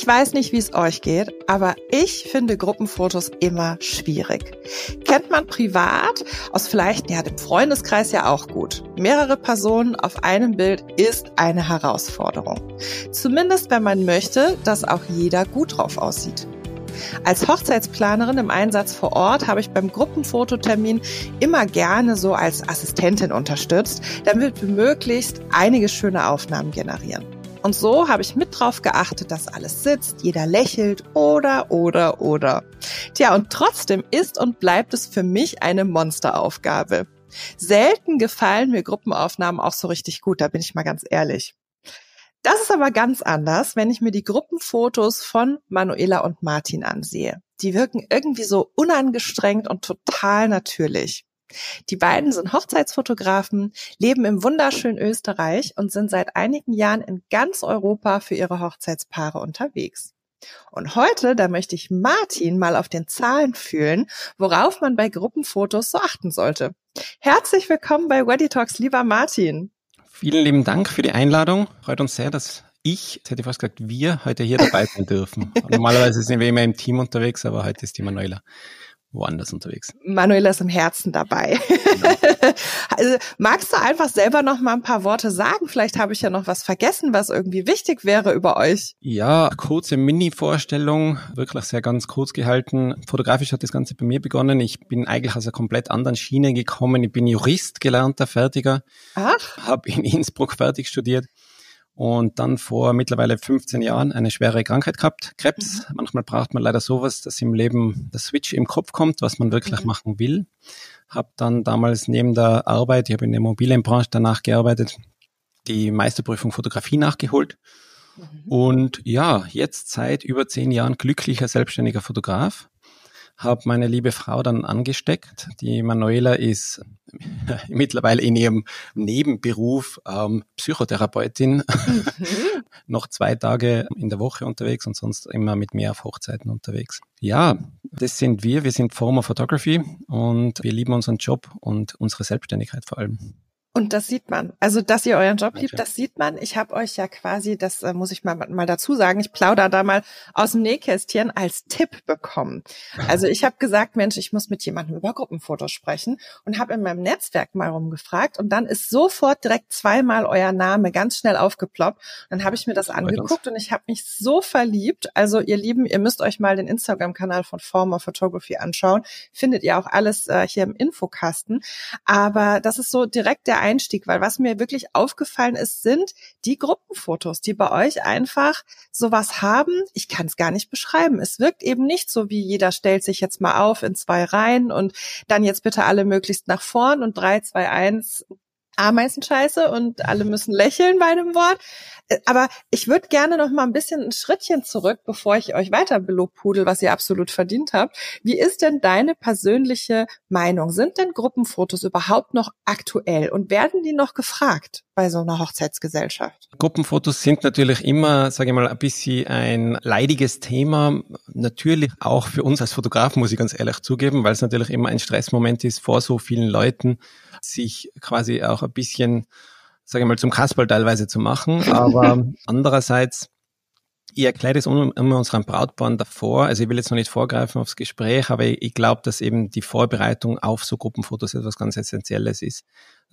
Ich weiß nicht, wie es euch geht, aber ich finde Gruppenfotos immer schwierig. Kennt man privat, aus vielleicht ja, dem Freundeskreis ja auch gut. Mehrere Personen auf einem Bild ist eine Herausforderung. Zumindest wenn man möchte, dass auch jeder gut drauf aussieht. Als Hochzeitsplanerin im Einsatz vor Ort habe ich beim Gruppenfototermin immer gerne so als Assistentin unterstützt, damit wir möglichst einige schöne Aufnahmen generieren. Und so habe ich mit drauf geachtet, dass alles sitzt, jeder lächelt oder, oder, oder. Tja, und trotzdem ist und bleibt es für mich eine Monsteraufgabe. Selten gefallen mir Gruppenaufnahmen auch so richtig gut, da bin ich mal ganz ehrlich. Das ist aber ganz anders, wenn ich mir die Gruppenfotos von Manuela und Martin ansehe. Die wirken irgendwie so unangestrengt und total natürlich. Die beiden sind Hochzeitsfotografen, leben im wunderschönen Österreich und sind seit einigen Jahren in ganz Europa für ihre Hochzeitspaare unterwegs. Und heute, da möchte ich Martin mal auf den Zahlen fühlen, worauf man bei Gruppenfotos so achten sollte. Herzlich willkommen bei Weddy Talks, lieber Martin. Vielen lieben Dank für die Einladung. Freut uns sehr, dass ich, jetzt hätte ich fast gesagt, wir heute hier dabei sein dürfen. Normalerweise sind wir immer im Team unterwegs, aber heute ist die Manuela woanders unterwegs. Manuela ist im Herzen dabei. Genau. also, magst du einfach selber noch mal ein paar Worte sagen? Vielleicht habe ich ja noch was vergessen, was irgendwie wichtig wäre über euch. Ja, kurze Mini-Vorstellung, wirklich sehr ganz kurz gehalten. Fotografisch hat das Ganze bei mir begonnen. Ich bin eigentlich aus einer komplett anderen Schiene gekommen. Ich bin Jurist, gelernter Fertiger. Ach. Habe in Innsbruck fertig studiert und dann vor mittlerweile 15 Jahren eine schwere Krankheit gehabt, Krebs. Mhm. Manchmal braucht man leider sowas, dass im Leben der Switch im Kopf kommt, was man wirklich mhm. machen will. Habe dann damals neben der Arbeit, ich habe in der Immobilienbranche danach gearbeitet, die Meisterprüfung Fotografie nachgeholt. Mhm. Und ja, jetzt seit über zehn Jahren glücklicher selbstständiger Fotograf habe meine liebe Frau dann angesteckt. Die Manuela ist mittlerweile in ihrem Nebenberuf ähm, Psychotherapeutin, mhm. noch zwei Tage in der Woche unterwegs und sonst immer mit mir auf Hochzeiten unterwegs. Ja, das sind wir. Wir sind Former Photography und wir lieben unseren Job und unsere Selbstständigkeit vor allem. Und das sieht man. Also, dass ihr euren Job liebt, das sieht man. Ich habe euch ja quasi, das äh, muss ich mal, mal dazu sagen, ich plaudere da mal aus dem Nähkästchen als Tipp bekommen. Also ich habe gesagt, Mensch, ich muss mit jemandem über Gruppenfotos sprechen und habe in meinem Netzwerk mal rumgefragt und dann ist sofort direkt zweimal euer Name ganz schnell aufgeploppt. Dann habe ich mir das angeguckt und ich habe mich so verliebt. Also ihr Lieben, ihr müsst euch mal den Instagram-Kanal von Former Photography anschauen. Findet ihr auch alles äh, hier im Infokasten. Aber das ist so direkt der Einstieg, weil was mir wirklich aufgefallen ist, sind die Gruppenfotos, die bei euch einfach sowas haben. Ich kann es gar nicht beschreiben. Es wirkt eben nicht so, wie jeder stellt sich jetzt mal auf in zwei Reihen und dann jetzt bitte alle möglichst nach vorn und drei, zwei, eins Ameisenscheiße und alle müssen lächeln bei dem Wort. Äh, aber ich würde gerne noch mal ein bisschen ein Schrittchen zurück, bevor ich euch weiter belobpudel, was ihr absolut verdient habt. Wie ist denn deine persönliche Meinung? Sind denn Gruppenfotos überhaupt noch aktuell und werden die noch gefragt bei so einer Hochzeitsgesellschaft? Gruppenfotos sind natürlich immer, sage ich mal, ein bisschen ein leidiges Thema. Natürlich auch für uns als Fotograf, muss ich ganz ehrlich zugeben, weil es natürlich immer ein Stressmoment ist vor so vielen Leuten sich quasi auch ein bisschen, sage ich mal, zum Kasperl teilweise zu machen. Aber andererseits, ich erkläre das immer unseren Brautpaaren davor. Also ich will jetzt noch nicht vorgreifen aufs Gespräch, aber ich, ich glaube, dass eben die Vorbereitung auf so Gruppenfotos etwas ganz Essentielles ist.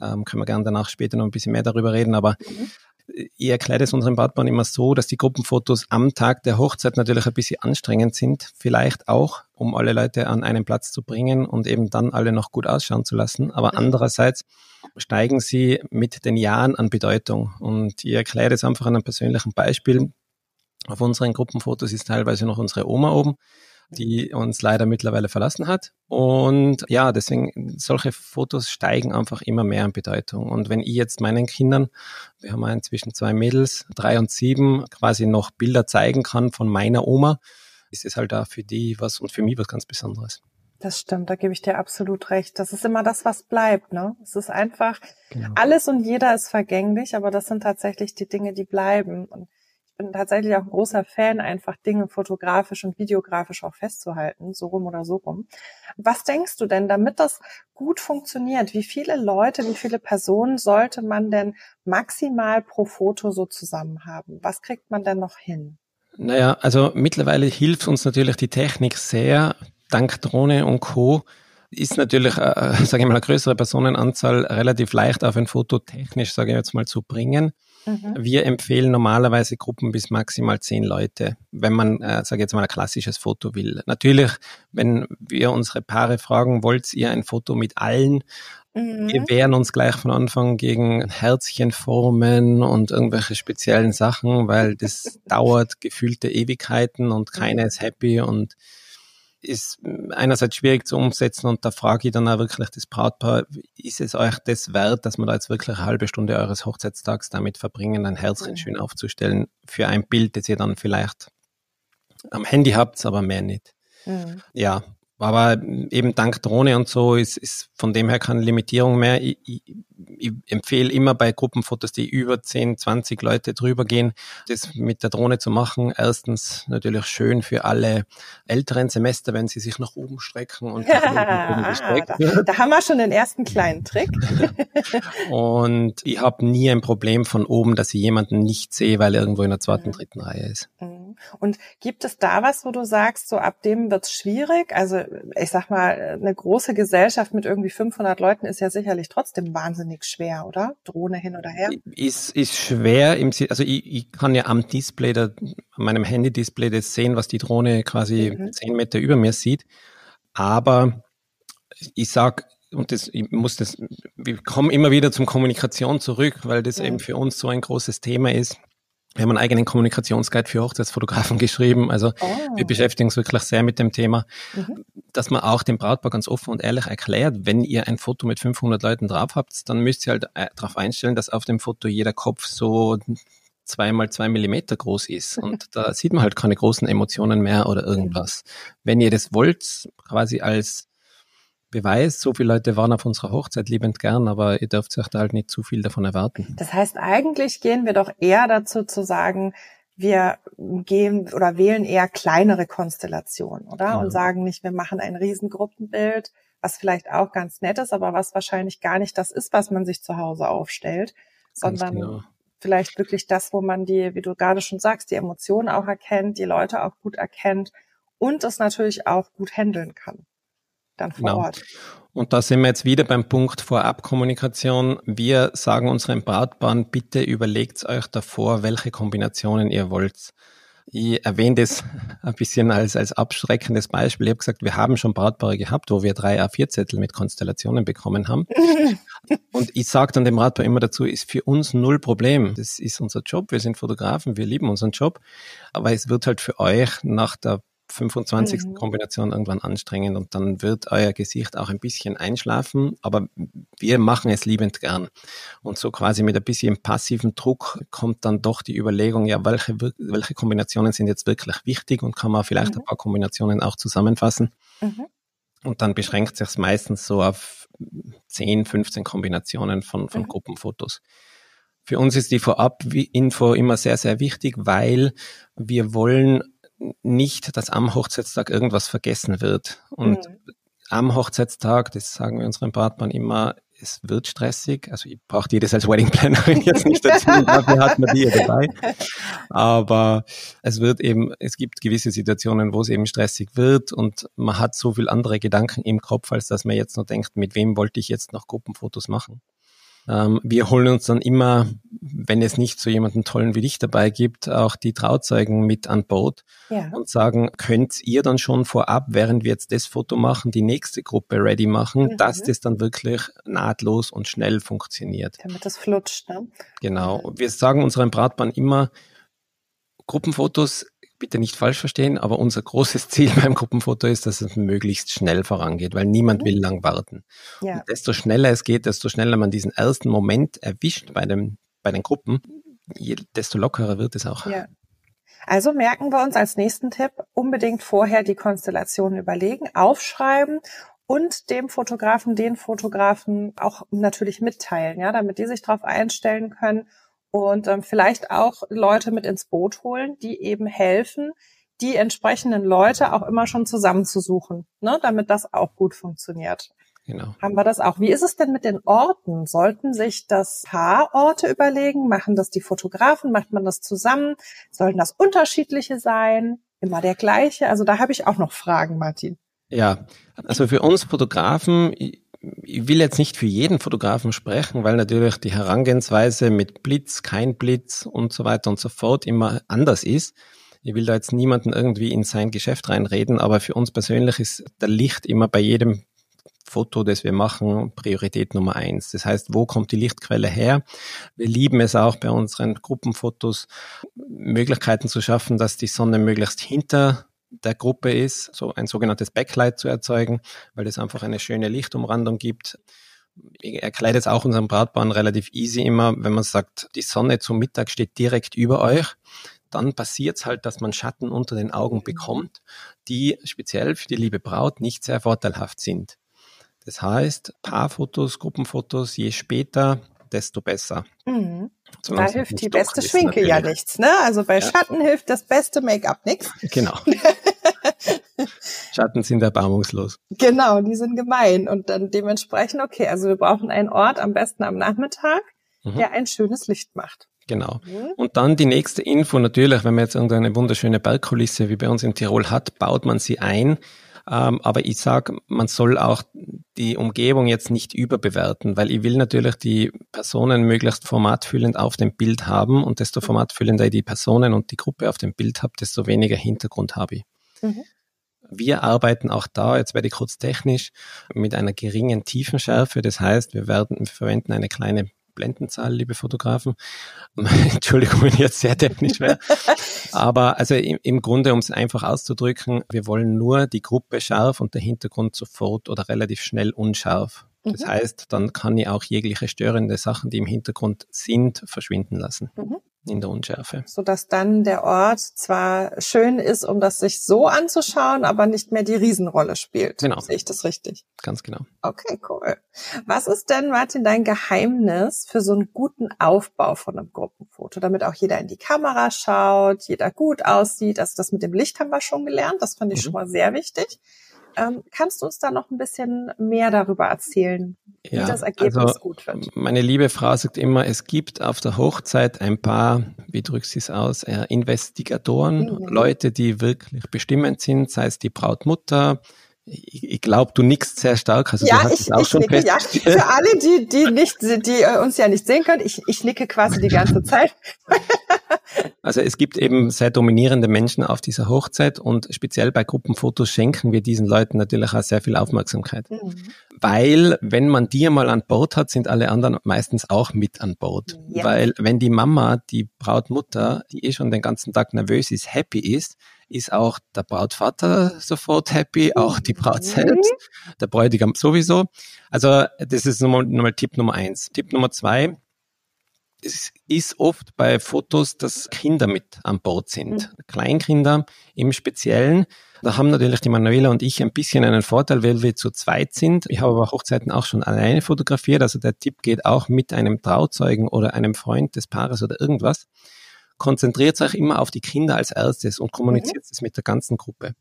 Ähm, können wir gerne danach später noch ein bisschen mehr darüber reden. Aber mhm ich erkläre es unseren Partnern immer so, dass die Gruppenfotos am Tag der Hochzeit natürlich ein bisschen anstrengend sind, vielleicht auch, um alle Leute an einen Platz zu bringen und eben dann alle noch gut ausschauen zu lassen. Aber andererseits steigen sie mit den Jahren an Bedeutung. Und ich erkläre es einfach an einem persönlichen Beispiel. Auf unseren Gruppenfotos ist teilweise noch unsere Oma oben die uns leider mittlerweile verlassen hat. Und ja, deswegen, solche Fotos steigen einfach immer mehr an Bedeutung. Und wenn ich jetzt meinen Kindern, wir haben inzwischen zwei Mädels, drei und sieben, quasi noch Bilder zeigen kann von meiner Oma, ist es halt da für die was und für mich was ganz Besonderes. Das stimmt, da gebe ich dir absolut recht. Das ist immer das, was bleibt, ne? Es ist einfach, genau. alles und jeder ist vergänglich, aber das sind tatsächlich die Dinge, die bleiben. Und bin tatsächlich auch ein großer Fan, einfach Dinge fotografisch und videografisch auch festzuhalten, so rum oder so rum. Was denkst du denn, damit das gut funktioniert, wie viele Leute, wie viele Personen sollte man denn maximal pro Foto so zusammen haben? Was kriegt man denn noch hin? Naja, also mittlerweile hilft uns natürlich die Technik sehr. Dank Drohne und Co. ist natürlich, äh, sage ich mal, eine größere Personenanzahl relativ leicht auf ein Foto technisch, sage ich jetzt mal, zu bringen. Mhm. Wir empfehlen normalerweise Gruppen bis maximal zehn Leute, wenn man, äh, sage ich jetzt mal, ein klassisches Foto will. Natürlich, wenn wir unsere Paare fragen, wollt ihr ein Foto mit allen? Mhm. Wir wehren uns gleich von Anfang gegen Herzchenformen und irgendwelche speziellen Sachen, weil das dauert gefühlte Ewigkeiten und keiner ist happy und ist einerseits schwierig zu umsetzen und da frage ich dann auch wirklich das Brautpaar, ist es euch das wert, dass man da jetzt wirklich eine halbe Stunde eures Hochzeitstags damit verbringen, ein Herzchen schön aufzustellen für ein Bild, das ihr dann vielleicht am Handy habt, aber mehr nicht. Mhm. Ja, aber eben dank Drohne und so ist, ist von dem her keine Limitierung mehr. Ich, ich, ich empfehle immer bei Gruppenfotos, die über 10, 20 Leute drüber gehen, das mit der Drohne zu machen. Erstens natürlich schön für alle älteren Semester, wenn sie sich nach oben strecken und ja, da, da, haben wir schon den ersten kleinen Trick. und ich habe nie ein Problem von oben, dass ich jemanden nicht sehe, weil er irgendwo in der zweiten, mhm. dritten Reihe ist. Und gibt es da was, wo du sagst, so ab dem wird's schwierig? Also ich sag mal, eine große Gesellschaft mit irgendwie 500 Leuten ist ja sicherlich trotzdem wahnsinnig schwer, oder? Drohne hin oder her? Ist, ist schwer im also ich, ich kann ja am Display, da, an meinem Handy-Display das sehen, was die Drohne quasi mhm. 10 Meter über mir sieht. Aber ich sag, und das, ich muss das, wir kommen immer wieder zum Kommunikation zurück, weil das mhm. eben für uns so ein großes Thema ist. Wir haben einen eigenen Kommunikationsguide für Hochzeitsfotografen geschrieben. Also oh. wir beschäftigen uns wirklich sehr mit dem Thema, mhm. dass man auch dem Brautpaar ganz offen und ehrlich erklärt, wenn ihr ein Foto mit 500 Leuten drauf habt, dann müsst ihr halt äh, darauf einstellen, dass auf dem Foto jeder Kopf so zwei mal zwei Millimeter groß ist. Und da sieht man halt keine großen Emotionen mehr oder irgendwas. Wenn ihr das wollt, quasi als Beweis. So viele Leute waren auf unserer Hochzeit liebend gern, aber ihr dürft euch da halt nicht zu viel davon erwarten. Das heißt, eigentlich gehen wir doch eher dazu zu sagen, wir gehen oder wählen eher kleinere Konstellationen, oder? Ja. Und sagen nicht, wir machen ein Riesengruppenbild, was vielleicht auch ganz nett ist, aber was wahrscheinlich gar nicht das ist, was man sich zu Hause aufstellt, sondern genau. vielleicht wirklich das, wo man die, wie du gerade schon sagst, die Emotionen auch erkennt, die Leute auch gut erkennt und es natürlich auch gut handeln kann dann vor genau. Ort. Und da sind wir jetzt wieder beim Punkt Vorabkommunikation. Wir sagen unseren Brautpaaren, bitte überlegt euch davor, welche Kombinationen ihr wollt. Ich erwähne das ein bisschen als, als abschreckendes Beispiel. Ich habe gesagt, wir haben schon Brautpaare gehabt, wo wir drei A4-Zettel mit Konstellationen bekommen haben. Und ich sage dann dem Brautpaar immer dazu, ist für uns null Problem. Das ist unser Job. Wir sind Fotografen, wir lieben unseren Job. Aber es wird halt für euch nach der 25. Mhm. Kombination irgendwann anstrengend und dann wird euer Gesicht auch ein bisschen einschlafen, aber wir machen es liebend gern. Und so quasi mit ein bisschen passiven Druck kommt dann doch die Überlegung, ja, welche, welche Kombinationen sind jetzt wirklich wichtig und kann man vielleicht mhm. ein paar Kombinationen auch zusammenfassen. Mhm. Und dann beschränkt sich es meistens so auf 10, 15 Kombinationen von, von mhm. Gruppenfotos. Für uns ist die Vorab-Info immer sehr, sehr wichtig, weil wir wollen nicht, dass am Hochzeitstag irgendwas vergessen wird. Und mhm. am Hochzeitstag, das sagen wir unseren Partnern immer, es wird stressig. Also ich brauche die das als Wedding Plannerin jetzt nicht dazu, dafür hat man die ja dabei. Aber es wird eben, es gibt gewisse Situationen, wo es eben stressig wird und man hat so viel andere Gedanken im Kopf, als dass man jetzt noch denkt, mit wem wollte ich jetzt noch Gruppenfotos machen. Ähm, wir holen uns dann immer, wenn es nicht so jemanden tollen wie dich dabei gibt, auch die Trauzeugen mit an Bord ja. und sagen, könnt ihr dann schon vorab, während wir jetzt das Foto machen, die nächste Gruppe ready machen, mhm. dass das dann wirklich nahtlos und schnell funktioniert. Damit das flutscht, ne? Genau. Wir sagen unseren Bratbahn immer, Gruppenfotos bitte nicht falsch verstehen, aber unser großes Ziel beim Gruppenfoto ist, dass es möglichst schnell vorangeht, weil niemand mhm. will lang warten. Ja. Und desto schneller es geht, desto schneller man diesen ersten Moment erwischt bei, dem, bei den Gruppen, desto lockerer wird es auch. Ja. Also merken wir uns als nächsten Tipp unbedingt vorher die Konstellation überlegen, aufschreiben und dem Fotografen, den Fotografen auch natürlich mitteilen, ja, damit die sich darauf einstellen können und ähm, vielleicht auch Leute mit ins Boot holen, die eben helfen, die entsprechenden Leute auch immer schon zusammenzusuchen, ne, damit das auch gut funktioniert. genau. haben wir das auch. Wie ist es denn mit den Orten? Sollten sich das Paar Orte überlegen? Machen das die Fotografen? Macht man das zusammen? Sollten das unterschiedliche sein? Immer der gleiche? Also da habe ich auch noch Fragen, Martin. Ja, also für uns Fotografen, ich will jetzt nicht für jeden Fotografen sprechen, weil natürlich die Herangehensweise mit Blitz, kein Blitz und so weiter und so fort immer anders ist. Ich will da jetzt niemanden irgendwie in sein Geschäft reinreden, aber für uns persönlich ist der Licht immer bei jedem Foto, das wir machen, Priorität Nummer eins. Das heißt, wo kommt die Lichtquelle her? Wir lieben es auch bei unseren Gruppenfotos, Möglichkeiten zu schaffen, dass die Sonne möglichst hinter der Gruppe ist, so ein sogenanntes Backlight zu erzeugen, weil es einfach eine schöne Lichtumrandung gibt. Ich erkläre jetzt auch unserem Brautbahn relativ easy immer, wenn man sagt, die Sonne zum Mittag steht direkt über euch, dann passiert es halt, dass man Schatten unter den Augen bekommt, die speziell für die liebe Braut nicht sehr vorteilhaft sind. Das heißt, Paarfotos, Gruppenfotos, je später, desto besser. Mhm. Da hilft die beste Schminke ja nichts, ne? Also bei ja. Schatten hilft das beste Make-up nichts. Genau. Schatten sind erbarmungslos. Genau, die sind gemein und dann dementsprechend, okay, also wir brauchen einen Ort, am besten am Nachmittag, mhm. der ein schönes Licht macht. Genau. Mhm. Und dann die nächste Info, natürlich, wenn man jetzt irgendeine wunderschöne Bergkulisse wie bei uns in Tirol hat, baut man sie ein. Ähm, aber ich sage, man soll auch die Umgebung jetzt nicht überbewerten, weil ich will natürlich die Personen möglichst formatfüllend auf dem Bild haben und desto formatfüllender ich die Personen und die Gruppe auf dem Bild habe, desto weniger Hintergrund habe ich. Mhm. Wir arbeiten auch da, jetzt werde ich kurz technisch, mit einer geringen Tiefenschärfe. Das heißt, wir werden, wir verwenden eine kleine Blendenzahl, liebe Fotografen. Entschuldigung, wenn ich jetzt sehr technisch wäre. Aber also im, im Grunde, um es einfach auszudrücken, wir wollen nur die Gruppe scharf und der Hintergrund sofort oder relativ schnell unscharf. Das mhm. heißt, dann kann ich auch jegliche störende Sachen, die im Hintergrund sind, verschwinden lassen. Mhm in der Unschärfe. Sodass dann der Ort zwar schön ist, um das sich so anzuschauen, aber nicht mehr die Riesenrolle spielt. Genau. Sehe ich das richtig? Ganz genau. Okay, cool. Was ist denn, Martin, dein Geheimnis für so einen guten Aufbau von einem Gruppenfoto, damit auch jeder in die Kamera schaut, jeder gut aussieht? Also das mit dem Licht haben wir schon gelernt, das fand ich mhm. schon mal sehr wichtig. Ähm, kannst du uns da noch ein bisschen mehr darüber erzählen, wie ja, das Ergebnis also gut wird? Meine liebe Frau sagt immer, es gibt auf der Hochzeit ein paar, wie drückst du es aus, äh, Investigatoren, mhm. Leute, die wirklich bestimmend sind, sei es die Brautmutter, ich, ich glaube, du nickst sehr stark. Also ja, ich, ich nicke, ja. Für alle, die, die nicht, die äh, uns ja nicht sehen können, ich, ich nicke quasi die ganze Zeit. Also es gibt eben sehr dominierende Menschen auf dieser Hochzeit und speziell bei Gruppenfotos schenken wir diesen Leuten natürlich auch sehr viel Aufmerksamkeit. Mhm. Weil, wenn man die mal an Bord hat, sind alle anderen meistens auch mit an Bord. Ja. Weil wenn die Mama, die Brautmutter, die eh schon den ganzen Tag nervös ist, happy ist, ist auch der Brautvater sofort happy, auch die Braut mhm. selbst, der Bräutigam sowieso. Also das ist nochmal, nochmal Tipp Nummer eins. Tipp Nummer zwei, es ist oft bei Fotos, dass Kinder mit an Bord sind. Mhm. Kleinkinder im Speziellen. Da haben natürlich die Manuela und ich ein bisschen einen Vorteil, weil wir zu zweit sind. Ich habe aber Hochzeiten auch schon alleine fotografiert. Also der Tipp geht auch mit einem Trauzeugen oder einem Freund des Paares oder irgendwas. Konzentriert euch immer auf die Kinder als erstes und kommuniziert mhm. es mit der ganzen Gruppe.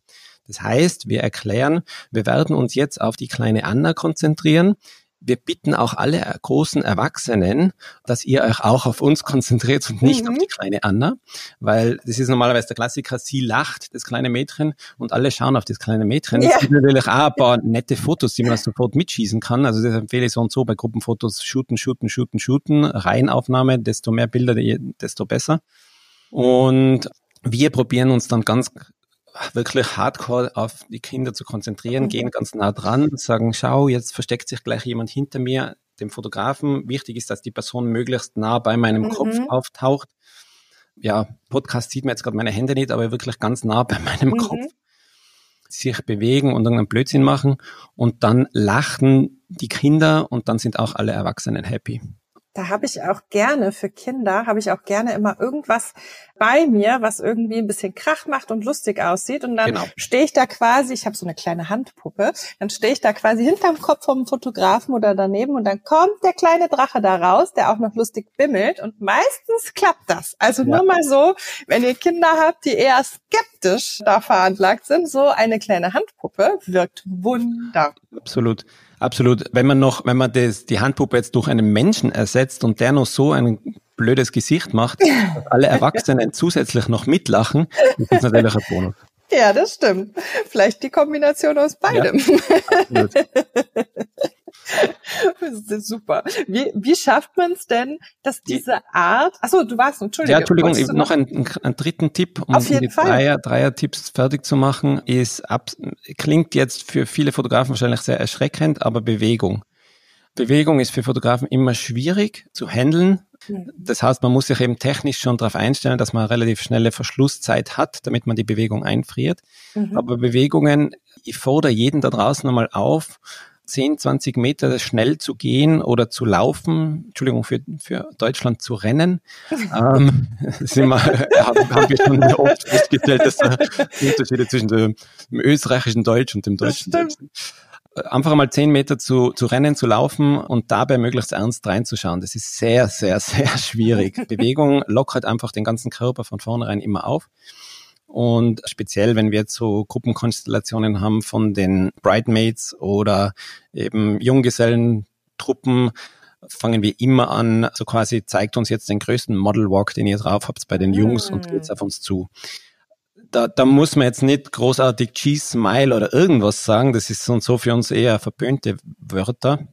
Das heißt, wir erklären, wir werden uns jetzt auf die kleine Anna konzentrieren wir bitten auch alle großen Erwachsenen, dass ihr euch auch auf uns konzentriert und nicht mhm. auf die kleine Anna, weil das ist normalerweise der Klassiker, sie lacht, das kleine Mädchen, und alle schauen auf das kleine Mädchen. Ja. Es gibt natürlich auch ein paar nette Fotos, die man sofort mitschießen kann. Also das empfehle ich so und so bei Gruppenfotos, shooten, shooten, shooten, shooten, Reihenaufnahme, desto mehr Bilder, desto besser. Und wir probieren uns dann ganz wirklich hardcore auf die Kinder zu konzentrieren, mhm. gehen ganz nah dran, sagen, schau, jetzt versteckt sich gleich jemand hinter mir, dem Fotografen. Wichtig ist, dass die Person möglichst nah bei meinem mhm. Kopf auftaucht. Ja, Podcast sieht man jetzt gerade meine Hände nicht, aber wirklich ganz nah bei meinem mhm. Kopf sich bewegen und irgendeinen Blödsinn machen und dann lachen die Kinder und dann sind auch alle Erwachsenen happy da habe ich auch gerne für Kinder, habe ich auch gerne immer irgendwas bei mir, was irgendwie ein bisschen Krach macht und lustig aussieht. Und dann genau. stehe ich da quasi, ich habe so eine kleine Handpuppe, dann stehe ich da quasi hinterm Kopf vom Fotografen oder daneben und dann kommt der kleine Drache da raus, der auch noch lustig bimmelt. Und meistens klappt das. Also ja. nur mal so, wenn ihr Kinder habt, die eher skeptisch da veranlagt sind, so eine kleine Handpuppe wirkt wunderbar. Absolut. Absolut. Wenn man noch, wenn man das, die Handpuppe jetzt durch einen Menschen ersetzt und der noch so ein blödes Gesicht macht, dass alle Erwachsenen zusätzlich noch mitlachen, ist das natürlich ein Bonus. Ja, das stimmt. Vielleicht die Kombination aus beidem. Ja, Super. Wie, wie schafft man es denn, dass diese Art, achso, du warst, Entschuldigung. Ja, Entschuldigung, noch einen, einen, dritten Tipp, um die Dreier, Dreier-Tipps fertig zu machen, ist, ab, klingt jetzt für viele Fotografen wahrscheinlich sehr erschreckend, aber Bewegung. Bewegung ist für Fotografen immer schwierig zu handeln. Mhm. Das heißt, man muss sich eben technisch schon darauf einstellen, dass man eine relativ schnelle Verschlusszeit hat, damit man die Bewegung einfriert. Mhm. Aber Bewegungen, ich fordere jeden da draußen einmal auf, 10, 20 Meter schnell zu gehen oder zu laufen, Entschuldigung, für, für Deutschland zu rennen, ähm, sind wir, haben, haben wir schon oft festgestellt, dass da Unterschiede zwischen dem, dem österreichischen Deutsch und dem deutschen Deutsch sind einfach mal zehn Meter zu, zu rennen, zu laufen und dabei möglichst ernst reinzuschauen. Das ist sehr, sehr, sehr schwierig. Bewegung lockert einfach den ganzen Körper von vornherein immer auf. Und speziell, wenn wir jetzt so Gruppenkonstellationen haben von den Bridemaids oder eben Junggesellentruppen, fangen wir immer an, so quasi zeigt uns jetzt den größten Model Walk, den ihr drauf habt bei den Jungs mm. und geht's auf uns zu. Da, da muss man jetzt nicht großartig Cheese, Smile oder irgendwas sagen, das ist so und so für uns eher verpönte Wörter,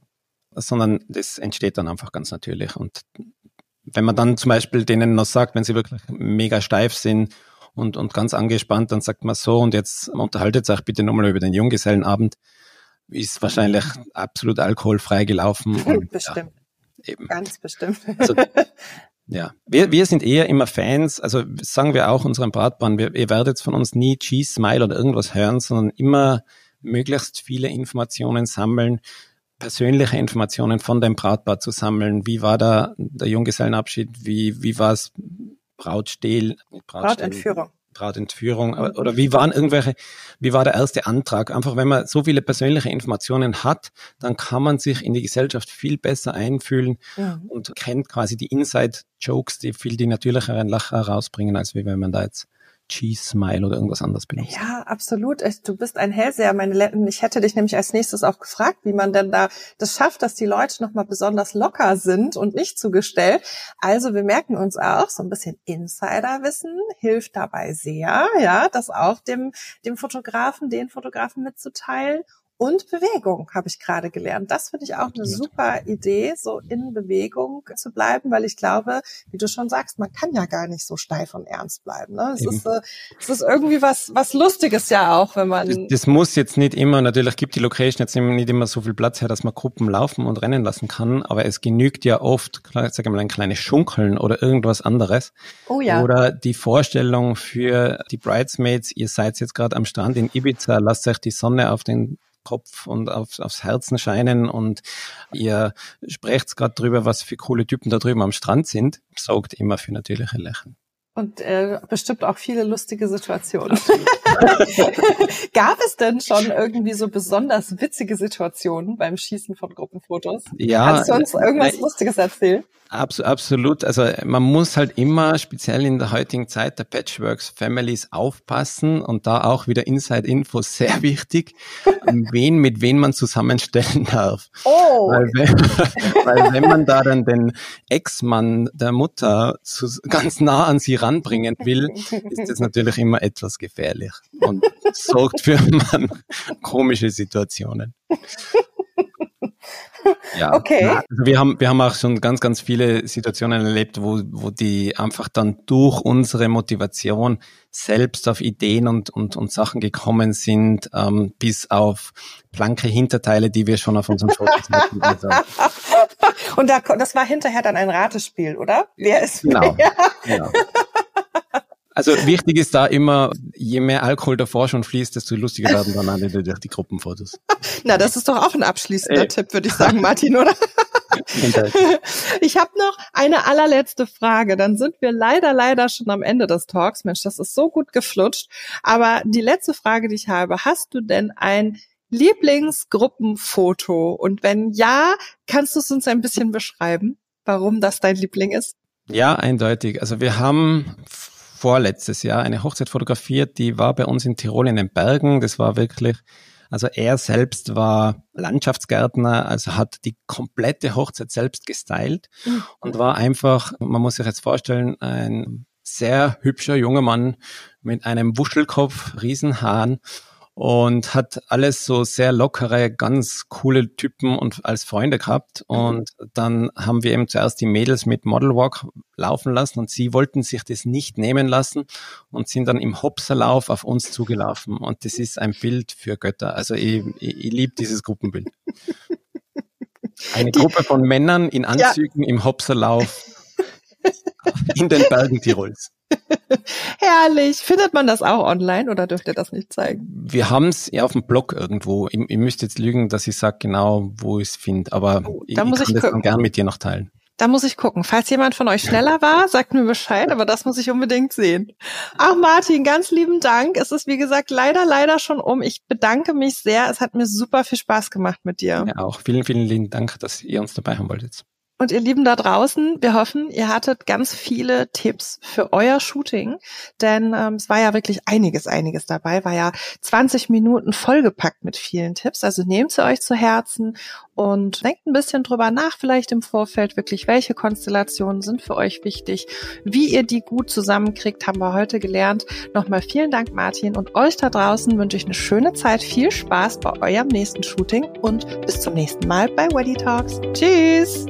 sondern das entsteht dann einfach ganz natürlich. Und wenn man dann zum Beispiel denen noch sagt, wenn sie wirklich mega steif sind und, und ganz angespannt, dann sagt man so und jetzt unterhaltet euch bitte nochmal über den Junggesellenabend. Ist wahrscheinlich absolut alkoholfrei gelaufen. Und, bestimmt. Ja, eben. Ganz bestimmt. Also, ja, wir, wir sind eher immer Fans, also sagen wir auch unseren Bratbahn, wir, ihr werdet von uns nie Cheese, Smile oder irgendwas hören, sondern immer möglichst viele Informationen sammeln, persönliche Informationen von dem Brautpaar zu sammeln. Wie war da der Junggesellenabschied? Wie, wie war es Brautstehl, Brautentführung. Brautentführung mhm. oder wie waren irgendwelche, wie war der erste Antrag? Einfach wenn man so viele persönliche Informationen hat, dann kann man sich in die Gesellschaft viel besser einfühlen mhm. und kennt quasi die Inside-Jokes, die viel die natürlicheren Lacher rausbringen, als wie wenn man da jetzt Cheese Smile oder irgendwas anderes benutzt. Ja, absolut. Du bist ein Hellseher. Meine ich hätte dich nämlich als nächstes auch gefragt, wie man denn da das schafft, dass die Leute nochmal besonders locker sind und nicht zugestellt. Also wir merken uns auch, so ein bisschen Insiderwissen hilft dabei sehr, ja, das auch dem, dem Fotografen, den Fotografen mitzuteilen und Bewegung habe ich gerade gelernt. Das finde ich auch eine super Idee, so in Bewegung zu bleiben, weil ich glaube, wie du schon sagst, man kann ja gar nicht so steif und ernst bleiben. Ne? Es, ist, äh, es ist irgendwie was, was Lustiges ja auch, wenn man. Das, das, muss jetzt nicht immer, natürlich gibt die Location jetzt nicht immer so viel Platz her, dass man Gruppen laufen und rennen lassen kann, aber es genügt ja oft, sag ich mal, ein kleines Schunkeln oder irgendwas anderes. Oh ja. Oder die Vorstellung für die Bridesmaids, ihr seid jetzt gerade am Strand in Ibiza, lasst euch die Sonne auf den Kopf und auf, aufs Herzen scheinen und ihr sprecht gerade drüber, was für coole Typen da drüben am Strand sind, sorgt immer für natürliche Lächeln. Und äh, bestimmt auch viele lustige Situationen. Gab es denn schon irgendwie so besonders witzige Situationen beim Schießen von Gruppenfotos? Ja. Kannst du uns irgendwas Lustiges erzählen? Abs absolut. Also man muss halt immer, speziell in der heutigen Zeit der Patchworks Families aufpassen und da auch wieder Inside-Infos sehr wichtig, wen mit wen man zusammenstellen darf. Oh. Weil wenn, weil wenn man da dann den Ex-Mann der Mutter zu, ganz nah an sie ranbringen will, ist das natürlich immer etwas gefährlich und sorgt für man komische Situationen. Ja, okay. Also wir haben, wir haben auch schon ganz, ganz viele Situationen erlebt, wo, wo die einfach dann durch unsere Motivation selbst auf Ideen und, und, und Sachen gekommen sind, ähm, bis auf blanke Hinterteile, die wir schon auf unserem Fotos hatten. Also. Und da, das war hinterher dann ein Ratespiel, oder? Wer ist genau, wer? Genau. Also wichtig ist da immer, je mehr Alkohol davor schon fließt, desto lustiger werden dann natürlich die Gruppenfotos. Na, das ist doch auch ein abschließender äh. Tipp, würde ich sagen, Martin, oder? ich habe noch eine allerletzte Frage. Dann sind wir leider, leider schon am Ende des Talks. Mensch, das ist so gut geflutscht. Aber die letzte Frage, die ich habe, hast du denn ein Lieblingsgruppenfoto? Und wenn ja, kannst du es uns ein bisschen beschreiben, warum das dein Liebling ist? Ja, eindeutig. Also wir haben vorletztes Jahr eine Hochzeit fotografiert, die war bei uns in Tirol in den Bergen. Das war wirklich Also er selbst war Landschaftsgärtner, also hat die komplette Hochzeit selbst gestylt mhm. und war einfach, man muss sich jetzt vorstellen, ein sehr hübscher junger Mann mit einem Wuschelkopf, Riesenhahn und hat alles so sehr lockere, ganz coole Typen und als Freunde gehabt. Mhm. Und dann haben wir eben zuerst die Mädels mit Model Walk laufen lassen und sie wollten sich das nicht nehmen lassen und sind dann im Hopserlauf auf uns zugelaufen. Und das ist ein Bild für Götter. Also ich, ich, ich liebe dieses Gruppenbild. Eine die, Gruppe von Männern in Anzügen ja. im Hopserlauf in den Bergen Tirols. Herrlich. Findet man das auch online oder dürft ihr das nicht zeigen? Wir haben es ja auf dem Blog irgendwo. Ich, ich müsste jetzt lügen, dass ich sage genau, wo ich es finde, aber oh, ich, muss ich kann ich das dann gern mit dir noch teilen. Da muss ich gucken. Falls jemand von euch schneller war, sagt mir Bescheid, aber das muss ich unbedingt sehen. Ach Martin, ganz lieben Dank. Es ist wie gesagt leider, leider schon um. Ich bedanke mich sehr. Es hat mir super viel Spaß gemacht mit dir. Ja, auch vielen, vielen lieben Dank, dass ihr uns dabei haben wolltet. Und ihr Lieben da draußen, wir hoffen, ihr hattet ganz viele Tipps für euer Shooting, denn ähm, es war ja wirklich einiges, einiges dabei, war ja 20 Minuten vollgepackt mit vielen Tipps. Also nehmt sie euch zu Herzen und denkt ein bisschen drüber nach, vielleicht im Vorfeld wirklich, welche Konstellationen sind für euch wichtig, wie ihr die gut zusammenkriegt, haben wir heute gelernt. Nochmal vielen Dank, Martin, und euch da draußen wünsche ich eine schöne Zeit, viel Spaß bei eurem nächsten Shooting und bis zum nächsten Mal bei Weddy Talks. Tschüss!